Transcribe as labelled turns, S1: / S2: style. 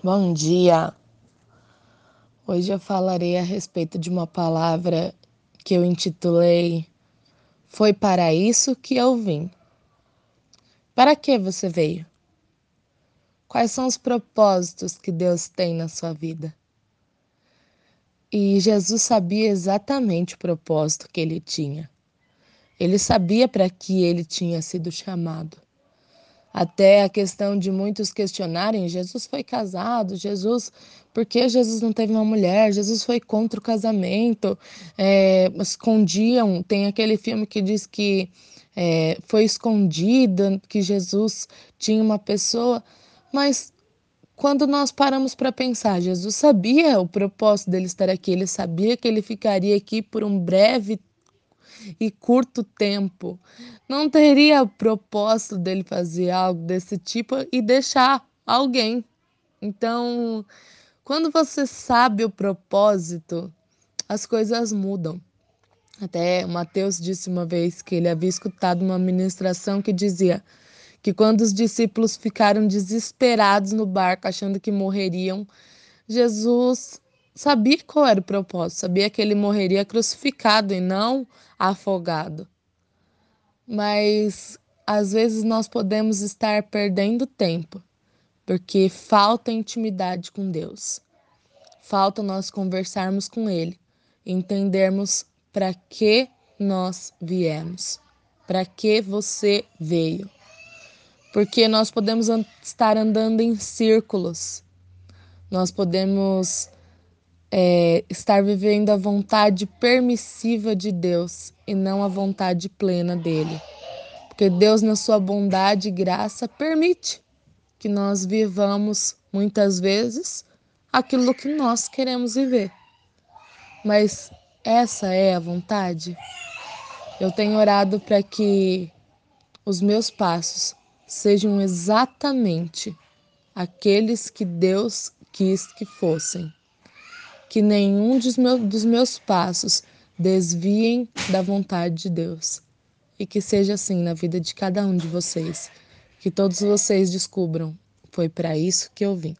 S1: Bom dia! Hoje eu falarei a respeito de uma palavra que eu intitulei Foi para isso que eu vim. Para que você veio? Quais são os propósitos que Deus tem na sua vida? E Jesus sabia exatamente o propósito que ele tinha. Ele sabia para que ele tinha sido chamado. Até a questão de muitos questionarem: Jesus foi casado, Jesus, por que Jesus não teve uma mulher? Jesus foi contra o casamento, é, escondiam. Tem aquele filme que diz que é, foi escondida, que Jesus tinha uma pessoa, mas quando nós paramos para pensar, Jesus sabia o propósito dele estar aqui, ele sabia que ele ficaria aqui por um breve e curto tempo. Não teria propósito dele fazer algo desse tipo e deixar alguém. Então, quando você sabe o propósito, as coisas mudam. Até Mateus disse uma vez que ele havia escutado uma ministração que dizia que quando os discípulos ficaram desesperados no barco, achando que morreriam, Jesus sabia qual era o propósito, sabia que ele morreria crucificado e não afogado. Mas às vezes nós podemos estar perdendo tempo, porque falta intimidade com Deus. Falta nós conversarmos com Ele, entendermos para que nós viemos, para que você veio. Porque nós podemos estar andando em círculos, nós podemos é, estar vivendo a vontade permissiva de Deus e não a vontade plena dele. Porque Deus, na sua bondade e graça, permite que nós vivamos muitas vezes aquilo que nós queremos viver. Mas essa é a vontade? Eu tenho orado para que os meus passos sejam exatamente aqueles que Deus quis que fossem que nenhum dos meus, dos meus passos desviem da vontade de Deus. E que seja assim na vida de cada um de vocês. Que todos vocês descubram: foi para isso que eu vim.